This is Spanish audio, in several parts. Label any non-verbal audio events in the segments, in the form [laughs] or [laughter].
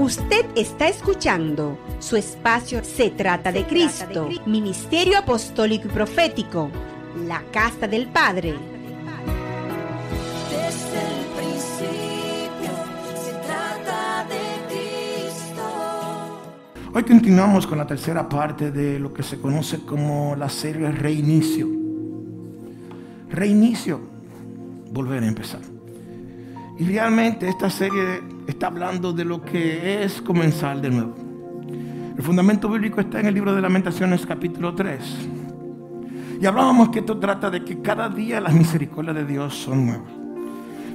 Usted está escuchando su espacio Se trata de Cristo, Ministerio Apostólico y Profético, la Casa del Padre. Desde el principio se trata de Cristo. Hoy continuamos con la tercera parte de lo que se conoce como la serie Reinicio. Reinicio, volver a empezar. Y realmente esta serie está hablando de lo que es comenzar de nuevo. El fundamento bíblico está en el libro de Lamentaciones capítulo 3. Y hablábamos que esto trata de que cada día las misericordias de Dios son nuevas.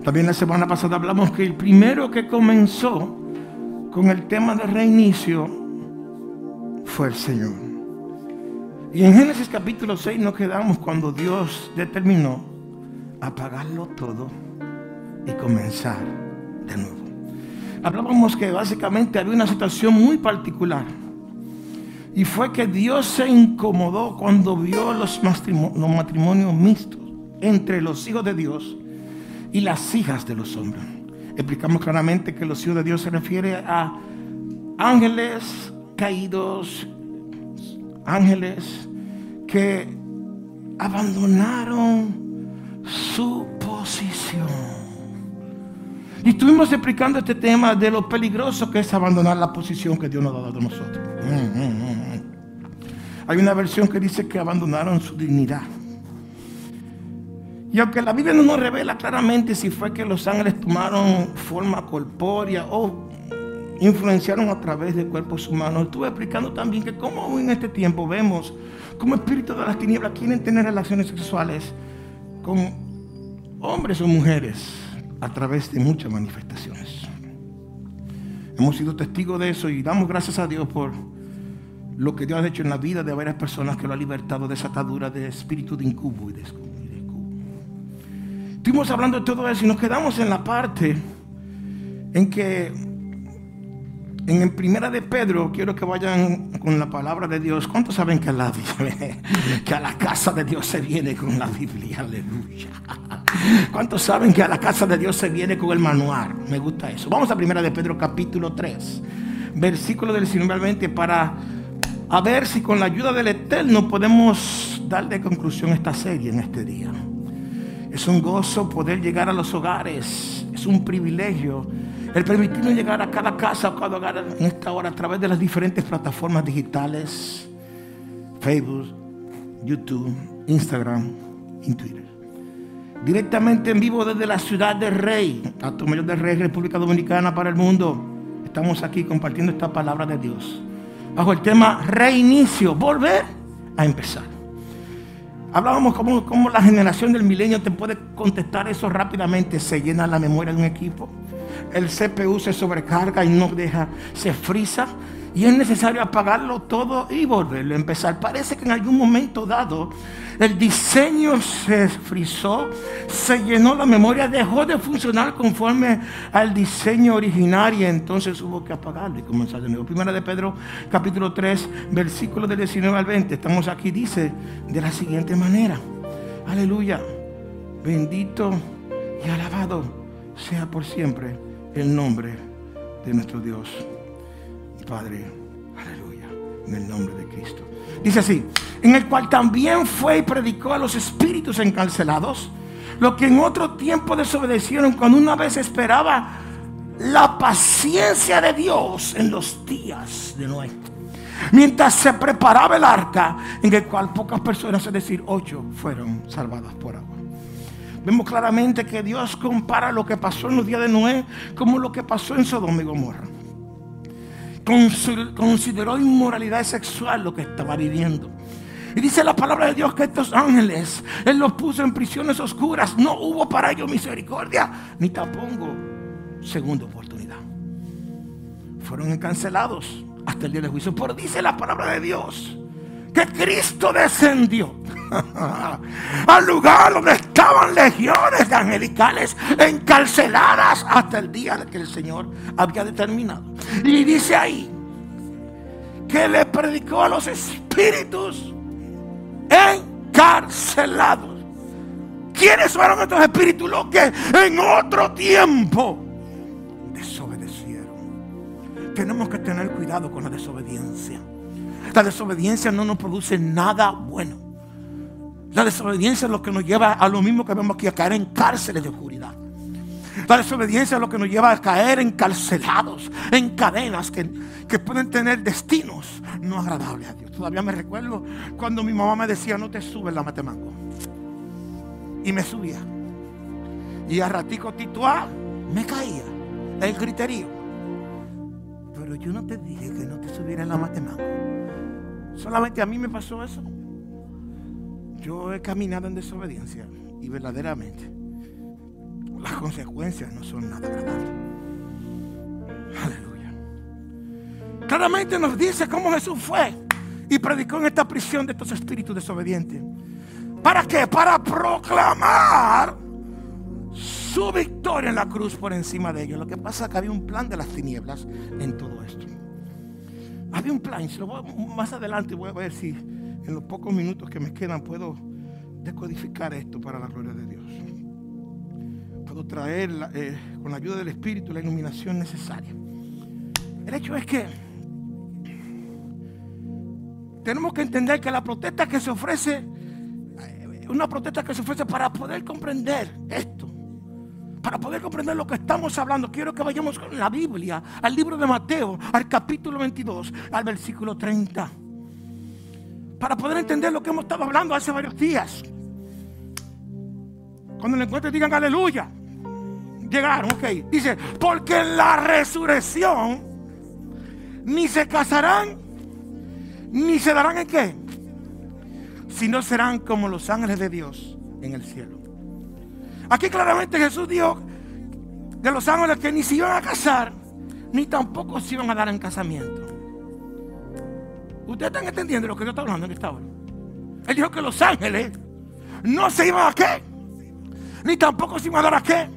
También la semana pasada hablamos que el primero que comenzó con el tema de reinicio fue el Señor. Y en Génesis capítulo 6 nos quedamos cuando Dios determinó apagarlo todo y comenzar de nuevo. Hablábamos que básicamente había una situación muy particular. Y fue que Dios se incomodó cuando vio los, matrimonios mixtos entre los hijos de Dios y las hijas de los hombres. Explicamos claramente que los hijos de Dios se refiere a ángeles caídos, ángeles que abandonaron su posición. Y estuvimos explicando este tema de lo peligroso que es abandonar la posición que Dios nos ha dado a nosotros. Mm, mm, mm, Hay una versión que dice que abandonaron su dignidad. Y aunque la Biblia no nos revela claramente si fue que los ángeles tomaron forma corpórea o influenciaron a través de cuerpos humanos, estuve explicando también que como en este tiempo vemos como espíritus de las tinieblas quieren tener relaciones sexuales con hombres o mujeres a través de muchas manifestaciones. Hemos sido testigos de eso y damos gracias a Dios por lo que Dios ha hecho en la vida de varias personas que lo ha libertado de esa atadura de espíritu de incubo y de escubo. Estuvimos hablando de todo eso y nos quedamos en la parte en que en primera de Pedro, quiero que vayan con la palabra de Dios. ¿Cuántos saben que a la, casa de Dios se viene con la Biblia? Aleluya. ¿Cuántos saben que a la casa de Dios se viene con el manual? Me gusta eso. Vamos a primera de Pedro capítulo 3, versículo del 19 al 20 para ver si con la ayuda del Eterno podemos dar de conclusión esta serie en este día. Es un gozo poder llegar a los hogares. Es un privilegio el permitirnos llegar a cada casa o cada hogar en esta hora a través de las diferentes plataformas digitales, Facebook, YouTube, Instagram y Twitter. Directamente en vivo desde la ciudad de Rey, Alto Mayor de Rey, República Dominicana para el mundo. Estamos aquí compartiendo esta palabra de Dios. Bajo el tema reinicio, volver a empezar. Hablábamos cómo, cómo la generación del milenio te puede contestar eso rápidamente. Se llena la memoria de un equipo el CPU se sobrecarga y no deja, se frisa. Y es necesario apagarlo todo y volverlo a empezar. Parece que en algún momento dado el diseño se frizó, se llenó la memoria, dejó de funcionar conforme al diseño original y entonces hubo que apagarlo y comenzar de nuevo. Primera de Pedro capítulo 3, versículo del 19 al 20. Estamos aquí, dice de la siguiente manera. Aleluya. Bendito y alabado sea por siempre el nombre de nuestro Dios y Padre. Aleluya. En el nombre de Cristo. Dice así, en el cual también fue y predicó a los espíritus encarcelados, lo que en otro tiempo desobedecieron cuando una vez esperaba la paciencia de Dios en los días de Noé. Mientras se preparaba el arca en el cual pocas personas, es decir, ocho, fueron salvadas por agua. Vemos claramente que Dios compara lo que pasó en los días de Noé como lo que pasó en Sodoma y Gomorra. Consideró inmoralidad sexual lo que estaba viviendo. Y dice la palabra de Dios que estos ángeles, Él los puso en prisiones oscuras. No hubo para ellos misericordia, ni tampoco segunda oportunidad. Fueron encancelados hasta el día de juicio. Pero dice la palabra de Dios que Cristo descendió [laughs] al lugar donde estaban legiones de angelicales encarceladas hasta el día que el Señor había determinado. Y dice ahí que le predicó a los espíritus encarcelados. ¿Quiénes fueron estos espíritus? Los que en otro tiempo desobedecieron. tenemos que tener cuidado con la desobediencia. La desobediencia no nos produce nada bueno. La desobediencia es lo que nos lleva a lo mismo que vemos aquí, a caer en cárceles de oscuridad. La desobediencia es lo que nos lleva a caer encarcelados, en cadenas que, que pueden tener destinos no agradables a Dios. Todavía me recuerdo cuando mi mamá me decía, no te subes la matemango. Y me subía. Y a ratico tituá me caía el griterío. Pero yo no te dije que no te subiera en la matemango. Solamente a mí me pasó eso. Yo he caminado en desobediencia y verdaderamente las consecuencias no son nada agradables. Aleluya. Claramente nos dice cómo Jesús fue y predicó en esta prisión de estos espíritus desobedientes. ¿Para qué? Para proclamar su victoria en la cruz por encima de ellos. Lo que pasa es que había un plan de las tinieblas en todo esto. Había un plan. más adelante voy a ver si en los pocos minutos que me quedan puedo decodificar esto para la gloria de Dios. Puedo traer eh, con la ayuda del Espíritu la iluminación necesaria. El hecho es que tenemos que entender que la protesta que se ofrece, eh, una protesta que se ofrece para poder comprender esto, para poder comprender lo que estamos hablando, quiero que vayamos con la Biblia, al libro de Mateo, al capítulo 22, al versículo 30. Para poder entender lo que hemos estado hablando hace varios días. Cuando lo encuentren digan aleluya. Llegaron, ok. Dice, porque en la resurrección ni se casarán, ni se darán en qué, sino serán como los ángeles de Dios en el cielo. Aquí claramente Jesús dijo de los ángeles que ni se iban a casar, ni tampoco se iban a dar en casamiento. ¿Ustedes están entendiendo lo que yo estoy hablando en esta hora? Él dijo que los ángeles no se iban a qué, ni tampoco se iban a dar a qué,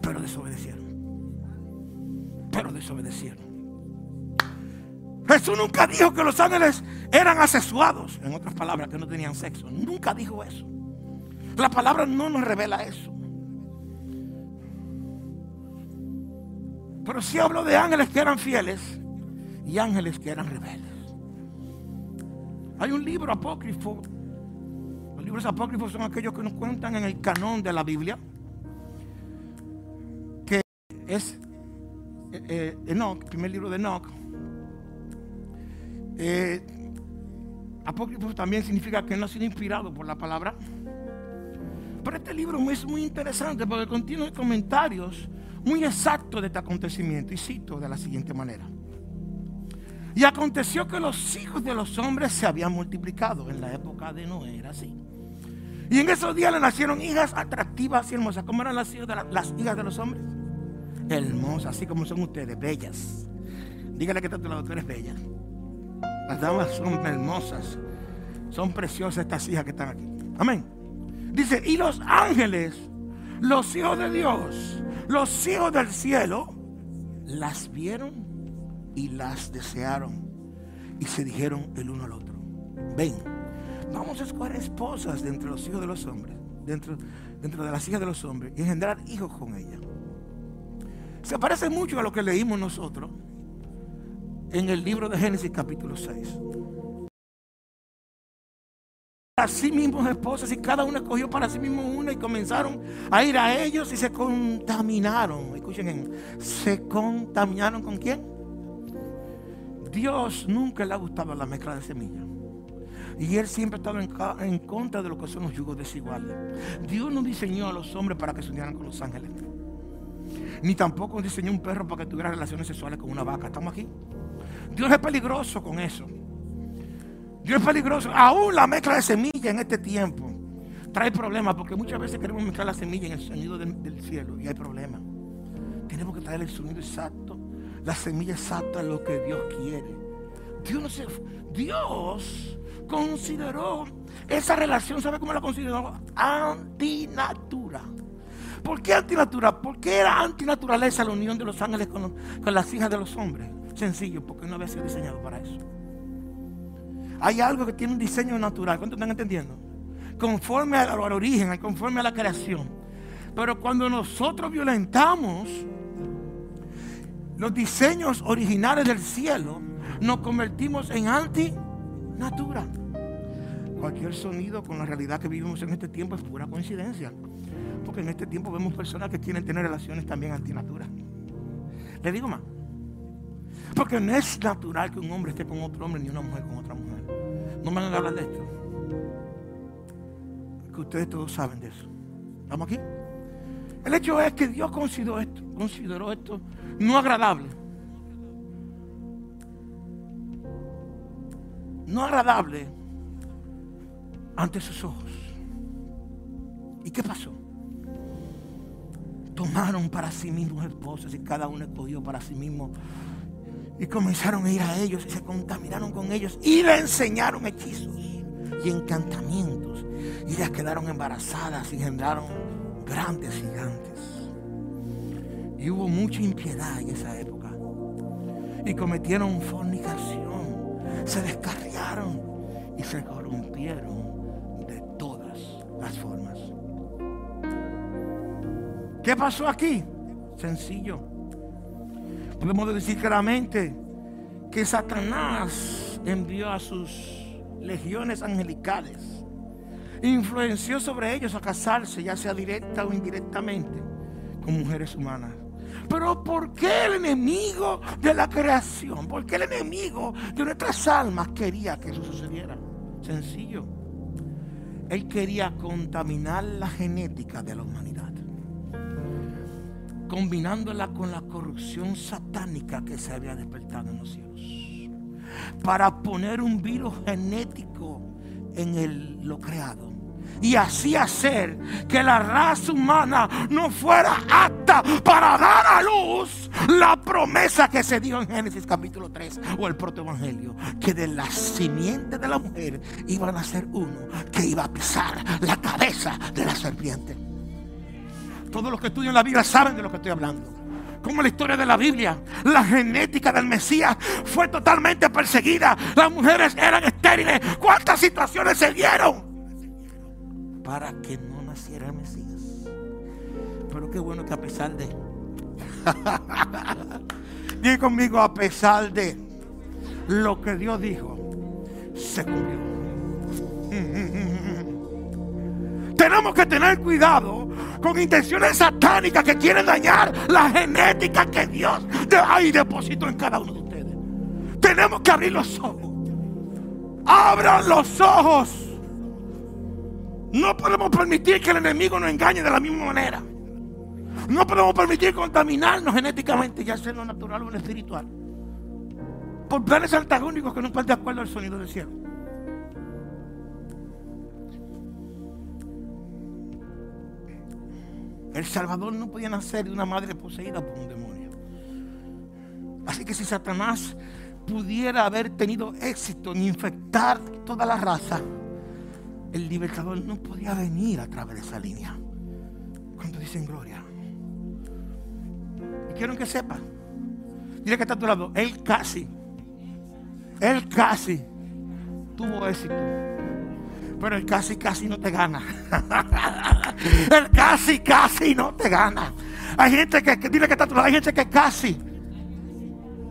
pero desobedecieron. Pero desobedecieron. Jesús nunca dijo que los ángeles eran asesuados, en otras palabras, que no tenían sexo. Nunca dijo eso. La palabra no nos revela eso. Pero sí habló de ángeles que eran fieles y ángeles que eran rebeldes. Hay un libro apócrifo. Los libros apócrifos son aquellos que nos cuentan en el canón de la Biblia. Que es eh, eh, Enoch, el primer libro de Enoch eh, apócrifo también significa que no ha sido inspirado por la palabra. Pero este libro es muy interesante porque contiene comentarios muy exactos de este acontecimiento. Y cito de la siguiente manera. Y aconteció que los hijos de los hombres se habían multiplicado. En la época de Noé era así. Y en esos días le nacieron hijas atractivas y hermosas. ¿Cómo eran las hijas de, las hijas de los hombres? Hermosas, así como son ustedes, bellas. Dígale que está a tu lado, bella. Las damas son hermosas. Son preciosas estas hijas que están aquí. Amén. Dice, y los ángeles, los hijos de Dios, los hijos del cielo, las vieron y las desearon. Y se dijeron el uno al otro, ven, vamos a escoger esposas de entre los hijos de los hombres, dentro, dentro de las hijas de los hombres, y engendrar hijos con ellas. Se parece mucho a lo que leímos nosotros en el libro de Génesis capítulo 6. Así mismos esposas y cada uno escogió para sí mismo una y comenzaron a ir a ellos y se contaminaron. Escuchen, se contaminaron con quién? Dios nunca le ha gustado la mezcla de semillas. Y Él siempre ha estado en, contra de lo que son los yugos desiguales. Dios no diseñó a los hombres para que se unieran con los ángeles. Ni tampoco diseñó un perro para que tuviera relaciones sexuales con una vaca. ¿Estamos aquí? Dios es peligroso con eso. Dios es peligroso. Aún la mezcla de semilla en este tiempo trae problemas porque muchas veces queremos mezclar la semilla en el sonido del, cielo y hay problemas. Tenemos que traer el sonido exacto, la semilla exacta, lo que Dios quiere. Dios no se, Dios consideró esa relación, ¿sabe cómo la consideró? Antinatura. ¿Por qué antinatura? Porque era antinaturaleza la unión de los ángeles con, con las hijas de los hombres. Sencillo, porque no había sido diseñado para eso. Hay algo que tiene un diseño natural. ¿Cuánto están entendiendo? Conforme al, origen, conforme a la creación. Pero cuando nosotros violentamos los diseños originales del cielo, nos convertimos en antinatura. Cualquier sonido con la realidad que vivimos en este tiempo es pura coincidencia. Porque en este tiempo vemos personas que quieren tener relaciones también antinaturas. Le digo más. Porque no es natural que un hombre esté con otro hombre ni una mujer con otra mujer. No me van a hablar de esto. Que ustedes todos saben de eso. ¿Estamos aquí? El hecho es que Dios consideró esto, consideró esto no agradable. No agradable ante sus ojos. ¿Y qué pasó? Tomaron para sí mismos esposos y cada uno escogió para sí mismo. Y comenzaron a ir a ellos y se contaminaron con ellos y le enseñaron hechizos y encantamientos. Y ellas quedaron embarazadas y engendraron grandes gigantes. Y hubo mucha impiedad en esa época. Y cometieron fornicación. Se descarriaron y se corrompieron de todas las formas. ¿Qué pasó aquí? Sencillo. Podemos decir claramente que Satanás envió a sus legiones angelicales. Influenció sobre ellos a casarse, ya sea directa o indirectamente, con mujeres humanas. Pero ¿por qué el enemigo de la creación? ¿Por qué el enemigo de nuestras almas quería que eso sucediera? Sencillo. Él quería contaminar la genética de la humanidad. Combinándola con la corrupción satánica que se había despertado en los cielos. Para poner un virus genético en lo creado y así hacer que la raza humana no fuera apta para dar a luz la promesa que se dio en Génesis capítulo 3 o el protoevangelio, que de la simiente de la mujer iban a ser uno que iba a pisar la cabeza de la serpiente. Todos los que estudian la Biblia saben de lo que estoy hablando como la historia de la Biblia, la genética del Mesías fue totalmente perseguida. Las mujeres eran estériles. ¿Cuántas situaciones se dieron? Para que no naciera Mesías. Pero qué bueno que a pesar de... [laughs] Diga conmigo, a pesar de lo que Dios dijo, se cumplió. [laughs] Tenemos que tener cuidado con intenciones satánicas que quieren dañar la genética que Dios ahí depositó en cada uno de ustedes. Tenemos que abrir los ojos. Abran los ojos. No podemos permitir que el enemigo nos engañe de la misma manera. No podemos permitir contaminarnos genéticamente, ya sea en lo natural o en lo espiritual. Por planes antagónicos que no están de acuerdo al sonido del cielo. El Salvador no podía nacer de una madre poseída por un demonio. Así que si Satanás pudiera haber tenido éxito en infectar toda la raza, el libertador no podía venir a través de esa línea. Cuando dicen gloria. Y quiero que sepa. Dile que está a tu lado. Él casi. Él casi tuvo éxito. Pero el casi casi no te gana. [laughs] el casi casi no te gana. Hay gente que, dile que está a tu lado. Hay gente que casi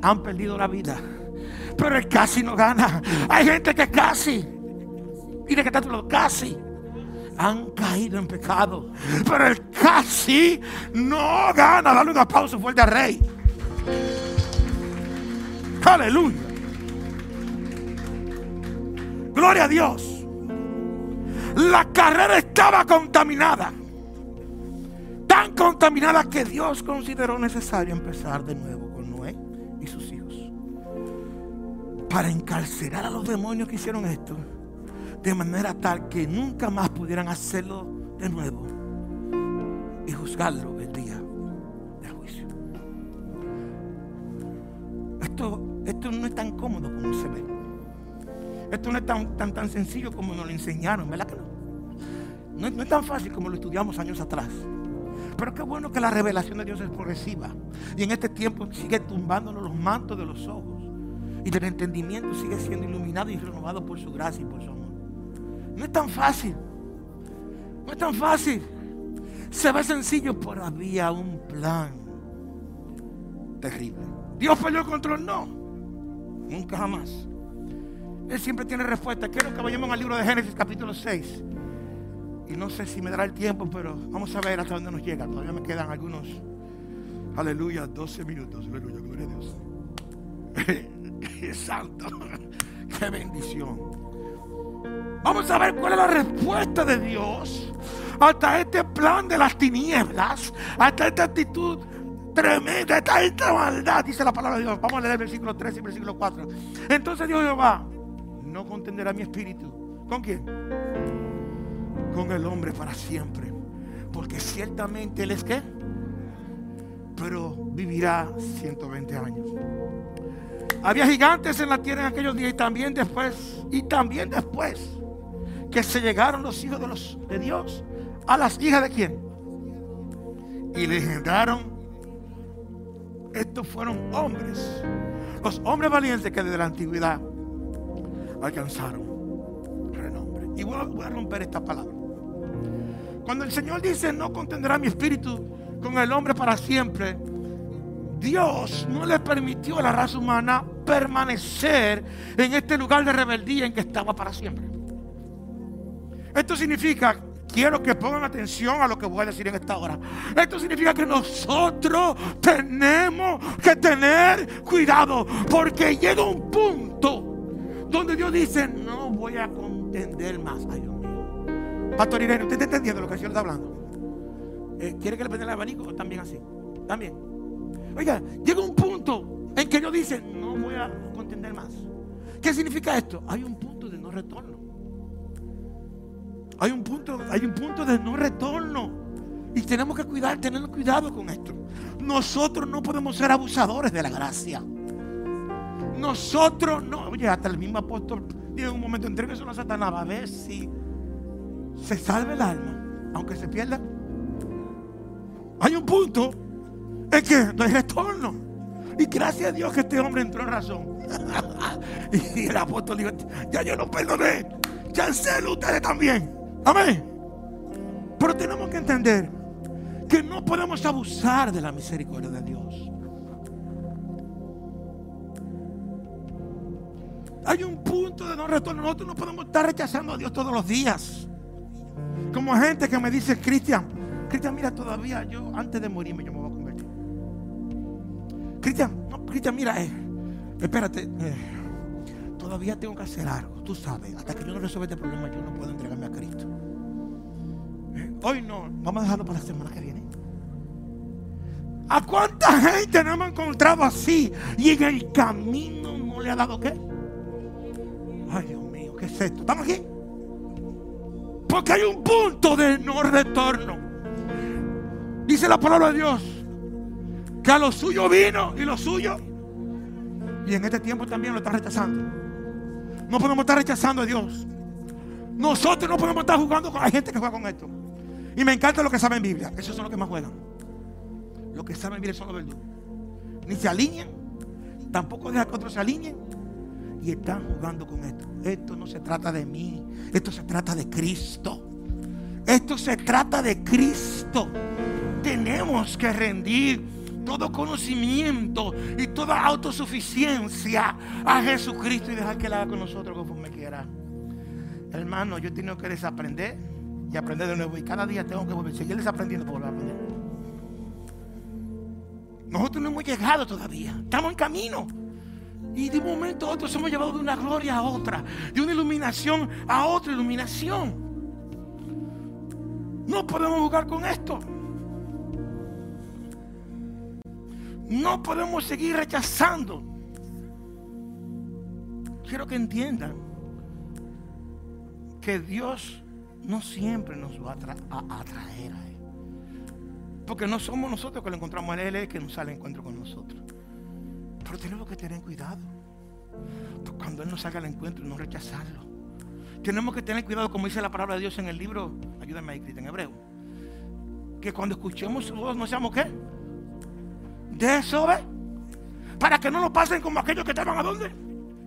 han perdido la vida. Pero el casi no gana. Hay gente que casi Dile que está lado, casi han caído en pecado. Pero el casi no gana. Dale un aplauso fuerte al rey. Aleluya. Gloria a Dios. La carrera estaba contaminada. Tan contaminada que Dios consideró necesario empezar de nuevo con Noé y sus hijos. Para encarcelar a los demonios que hicieron esto de manera tal que nunca más pudieran hacerlo de nuevo y juzgarlo el día del juicio. Esto, esto no es tan cómodo como se ve. Esto no es tan, tan, tan sencillo como nos lo enseñaron, ¿verdad que no? no? No es tan fácil como lo estudiamos años atrás. Pero qué bueno que la revelación de Dios es progresiva. Y en este tiempo sigue tumbándonos los mantos de los ojos. Y del entendimiento sigue siendo iluminado y renovado por su gracia y por su amor. No es tan fácil. No es tan fácil. Se ve sencillo, pero había un plan terrible. ¿Dios perdió el control? No. Nunca jamás. Él siempre tiene respuesta. Quiero que vayamos al libro de Génesis capítulo 6. Y no sé si me dará el tiempo, pero vamos a ver hasta dónde nos llega. Todavía me quedan algunos. Aleluya, 12 minutos. Aleluya, gloria a Dios. [laughs] Santo. Qué bendición. Vamos a ver cuál es la respuesta de Dios hasta este plan de las tinieblas, hasta esta actitud tremenda, hasta esta maldad, dice la palabra de Dios. Vamos a leer el versículo 3 y el versículo 4. Entonces Dios Jehová no contenderá mi espíritu. ¿Con quién? Con el hombre para siempre. Porque ciertamente Él es qué? Pero vivirá 120 años. Había gigantes en la tierra en aquellos días y también después, y también después que se llegaron los hijos de, Dios a las hijas de quién. Y le engendraron. Estos fueron hombres. Los hombres valientes que desde la antigüedad alcanzaron renombre. Y voy a, voy a romper esta palabra. Cuando el Señor dice, no contendrá mi espíritu con el hombre para siempre, Dios no le permitió a la raza humana permanecer en este lugar de rebeldía en que estaba para siempre. Esto significa, quiero que pongan atención a lo que voy a decir en esta hora. Esto significa que nosotros tenemos que tener cuidado porque llega un punto donde Dios dice, no voy a contender más. Ay, Dios mío. Pastor Irene, ¿usted está entendiendo lo que el Señor está hablando? Eh, ¿Quiere que le prenda el abanico también así? También. Oiga, llega un punto en que Dios dice, no voy a contender más. ¿Qué significa esto? Hay un punto de no retorno. Hay un punto, hay un punto de no retorno. Y tenemos que cuidar, tener cuidado con esto. Nosotros no podemos ser abusadores de la gracia. Nosotros no. Oye, hasta el mismo apóstol en un momento, entregue eso a Satanás a ver si se salve el alma, aunque se pierda. Hay un punto en que no hay retorno. Y gracias a Dios que este hombre entró en razón. [laughs] y el apóstol dijo, ya yo lo perdoné. Chancelo ustedes también. Amén. Pero tenemos que entender que no podemos abusar de la misericordia de Dios. Hay un punto de no retorno. Nosotros no podemos estar rechazando a Dios todos los días. Como gente que me dice, Cristian, Cristian, mira, todavía yo antes de morirme yo me voy a convertir. Cristian, no, Cristian, mira, eh, espérate, eh, todavía tengo que hacer algo, tú sabes, hasta que yo no resuelva este problema yo no puedo entregarme a Cristo. Eh, hoy no, vamos a dejarlo para la semana que viene. ¿A cuánta gente no hemos encontrado así y en el camino no le ha dado qué? Ay, Dios mío, ¿qué es esto? ¿Estamos aquí? Porque hay un punto de no retorno. Dice la palabra de Dios que a lo suyo vino y lo suyo. Y en este tiempo también lo está rechazando. No podemos estar rechazando a Dios. Nosotros no podemos estar jugando con. Hay gente que juega con esto. Y me encanta lo que saben Biblia. Esos son los que más juegan. Los que saben Biblia son los verdugos. Ni se alinean. Tampoco dejan que otros se alineen. Y están jugando con esto. Esto no se trata de mí. Esto se trata de Cristo. Esto se trata de Cristo. Tenemos que rendir todo conocimiento y toda autosuficiencia a Jesucristo y dejar que Él haga con nosotros conforme quiera. Hermano, yo he tenido que desaprender y aprender de nuevo. Y cada día tengo que volver, seguir desaprendiendo para volver a aprender. Nosotros no hemos llegado todavía. Estamos en camino. Y de un momento a otro somos llevados de una gloria a otra, de una iluminación a otra iluminación. No podemos jugar con esto. No podemos seguir rechazando. Quiero que entiendan que Dios no siempre nos va a, atra- a- a atraer a Él. Porque no somos nosotros que lo encontramos a Él, es que nos sale al encuentro con nosotros. Pero tenemos que tener cuidado. Porque cuando Él nos salga al encuentro, no rechazarlo. Tenemos que tener cuidado, como dice la palabra de Dios en el libro, ayúdame ahí, Cristian, en hebreo. Que cuando escuchemos su voz, no seamos qué? Desobe. Para que no nos pasen como aquellos que estaban a dónde?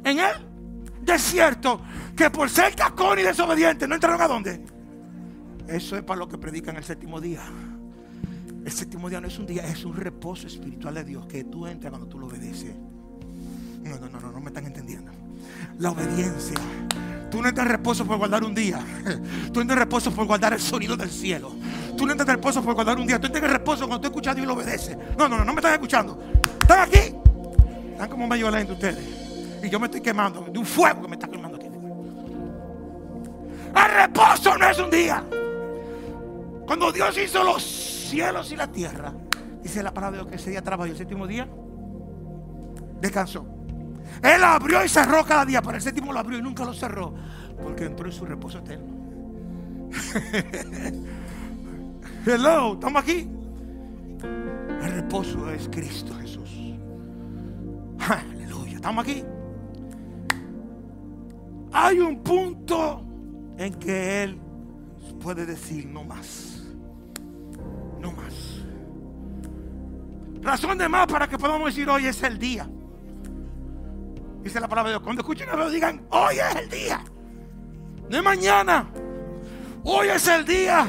En el desierto. Que por ser cacón y desobediente no entraron a dónde. Eso es para lo que predican el séptimo día. El séptimo día no es un día, es un reposo espiritual de Dios que tú entras cuando tú lo obedeces. No, no, no, no, no me están entendiendo. La obediencia. Tú no entras en reposo por guardar un día. [laughs] Tú entras en reposo por guardar el sonido del cielo. Tú no entras en reposo por guardar un día. Tú entras en reposo cuando tú escuchas a Dios y lo obedeces. No, no, no, no me están escuchando. Están aquí. Están como medio lento ustedes. Y yo me estoy quemando de un fuego que me está quemando aquí. El reposo no es un día. Cuando Dios hizo los cielos y la tierra, dice la palabra de Dios que ese día trabajó el séptimo día descansó. Él abrió y cerró cada día, pero el séptimo lo abrió y nunca lo cerró, porque entró en su reposo eterno. [laughs] Hello, estamos aquí. El reposo es Cristo Jesús. Aleluya, estamos aquí. Hay un punto en que Él puede decir no más. No más. Razón de más para que podamos decir hoy es el día. Dice la palabra de Dios. Cuando escuchen a digan, hoy es el día. No es mañana. Hoy es el día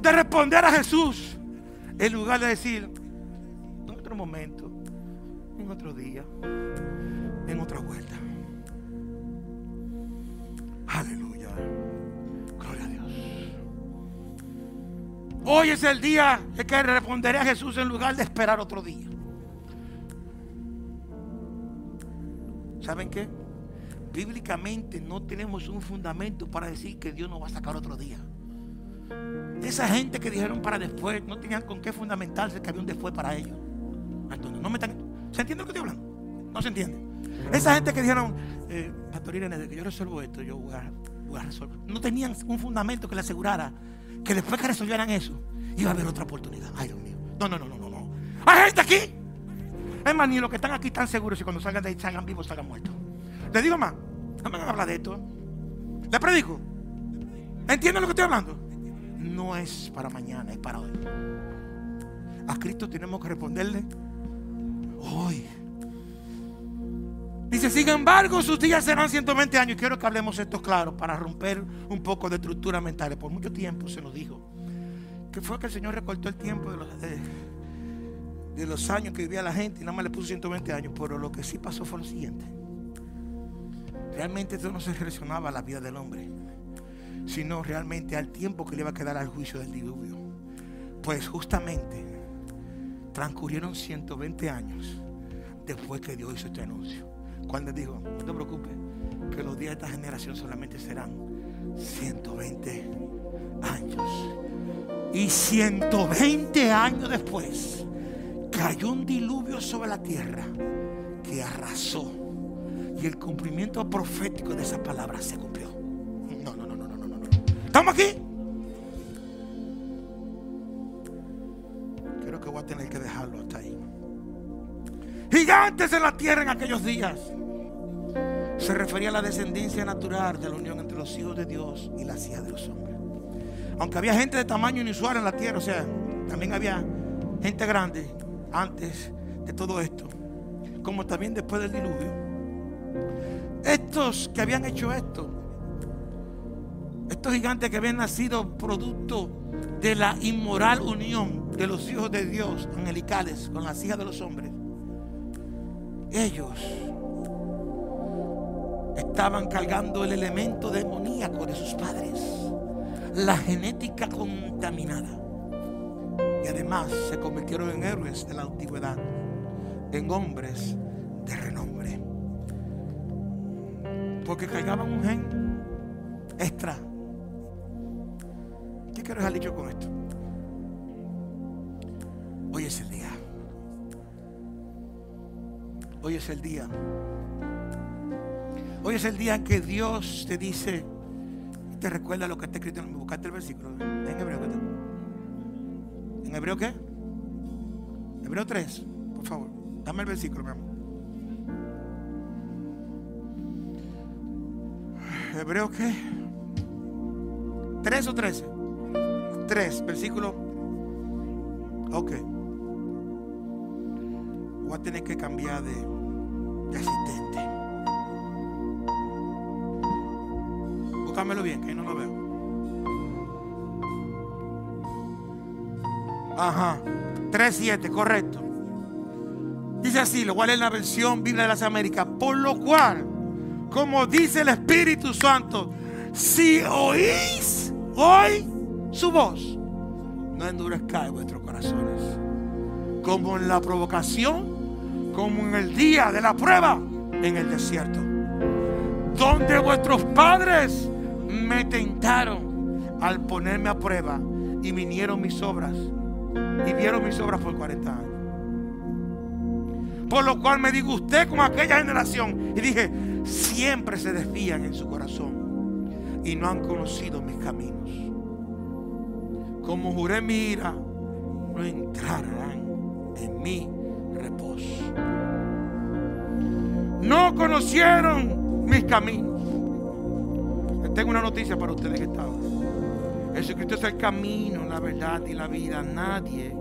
de responder a Jesús. En lugar de decir, en otro momento, en otro día, en otra vuelta. Aleluya. Gloria a Dios. Hoy es el día en que responderé a Jesús en lugar de esperar otro día. ¿Saben qué? Bíblicamente no tenemos un fundamento para decir que Dios nos va a sacar otro día. Esa gente que dijeron para después no tenían con qué fundamentarse que había un después para ellos. Entonces, no me están- ¿Se entiende lo que estoy hablando? No se entiende. Esa gente que dijeron, eh, Pastor Irene, de que yo resuelvo esto, yo voy a, voy resolver. No tenían un fundamento que le asegurara que después que resolvieran eso, iba a haber otra oportunidad. Ay, Dios mío. No, no, no, no, no. no. Hay gente aquí. Es más, ni los que están aquí están seguros y cuando salgan de ahí salgan vivos, salgan muertos. Les digo más, no me van a hablar de esto. Les predico. ¿Entienden lo que estoy hablando? No es para mañana, es para hoy. A Cristo tenemos que responderle hoy. Dice, sin embargo, sus días serán 120 años. Quiero que hablemos esto claro para romper un poco de estructura mental. Por mucho tiempo se nos dijo que fue que el Señor recortó el tiempo de los, de los años que vivía la gente y nada más le puso 120 años. Pero lo que sí pasó fue lo siguiente. Realmente esto no se relacionaba a la vida del hombre, sino realmente al tiempo que le iba a quedar al juicio del diluvio. Pues justamente transcurrieron 120 años después que Dios hizo este anuncio. Cuando dijo, no te preocupes, que los días de esta generación solamente serán 120 años. Y 120 años después cayó un diluvio sobre la tierra que arrasó. Y el cumplimiento profético de esa palabra se cumplió. ¿Estamos aquí? Creo que voy a tener que dejarlo hasta ahí. Gigantes en la tierra en aquellos días. Se refería a la descendencia natural de la unión entre los hijos de Dios y las hijas de los hombres. Aunque había gente de tamaño inusual en la tierra, o sea, también había gente grande antes de todo esto, como también después del diluvio. Estos que habían hecho esto, estos gigantes que habían nacido producto de la inmoral unión de los hijos de Dios angelicales con las hijas de los hombres, ellos estaban cargando el elemento demoníaco de sus padres, la genética contaminada. Y además se convirtieron en héroes de la antigüedad, en hombres de renombre. Porque cargaban un gen extra. ¿Qué quiero dejar dicho con esto? Hoy es el día. Hoy es el día. Hoy es el día en que Dios te dice, te recuerda lo que está escrito en buscaste el versículo. En hebreo, ¿qué? ¿En hebreo qué? Hebreo 3, por favor. Dame el versículo, mi amor. ¿Hebreo qué? ¿3 o 13? 3, versículo. Ok. Voy a tener que cambiar de, de asistente. Búscamelo bien, que ahí no lo veo. Ajá. 3.7, correcto. Dice así, lo cual es la versión Biblia de las Américas. Por lo cual, como dice el Espíritu Santo, si oís hoy su voz, no endurezcáis vuestros corazones. Como en la provocación, como en el día de la prueba en el desierto. Donde vuestros padres me tentaron al ponerme a prueba y vinieron mis obras y vieron mis obras por 40 años. Por lo cual me disgusté con aquella generación y dije, siempre se desvían en su corazón y no han conocido mis caminos. Como juré mi ira, no entrarán en mi reposo. No conocieron mis caminos. Tengo una noticia para ustedes que están. Jesucristo es el camino, la verdad y la vida. Nadie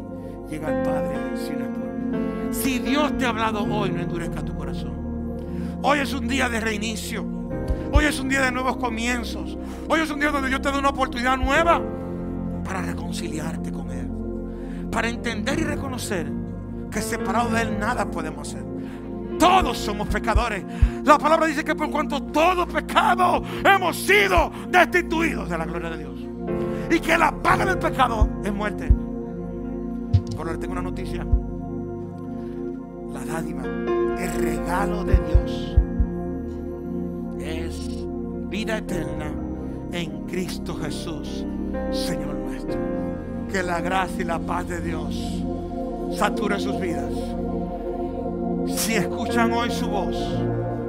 llega al Padre si no es por. Si Dios te ha hablado hoy, no endurezca tu corazón. Hoy es un día de reinicio. Hoy es un día de nuevos comienzos. Hoy es un día donde Dios te da una oportunidad nueva para reconciliarte con Él. Para entender y reconocer que separado de Él nada podemos hacer. Todos somos pecadores. La palabra dice que por cuanto todo pecado hemos sido destituidos de la gloria de Dios. Y que la paga del pecado es muerte. Pero le tengo una noticia. La dádiva, el regalo de Dios es vida eterna en Cristo Jesús, Señor nuestro. Que la gracia y la paz de Dios sature sus vidas. Si escuchan hoy su voz,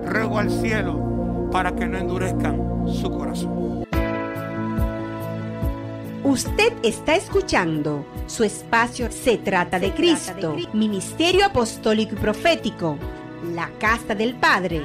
ruego al cielo para que no endurezcan su corazón. Usted está escuchando su espacio Se trata de Cristo, Ministerio Apostólico y Profético, la Casa del Padre.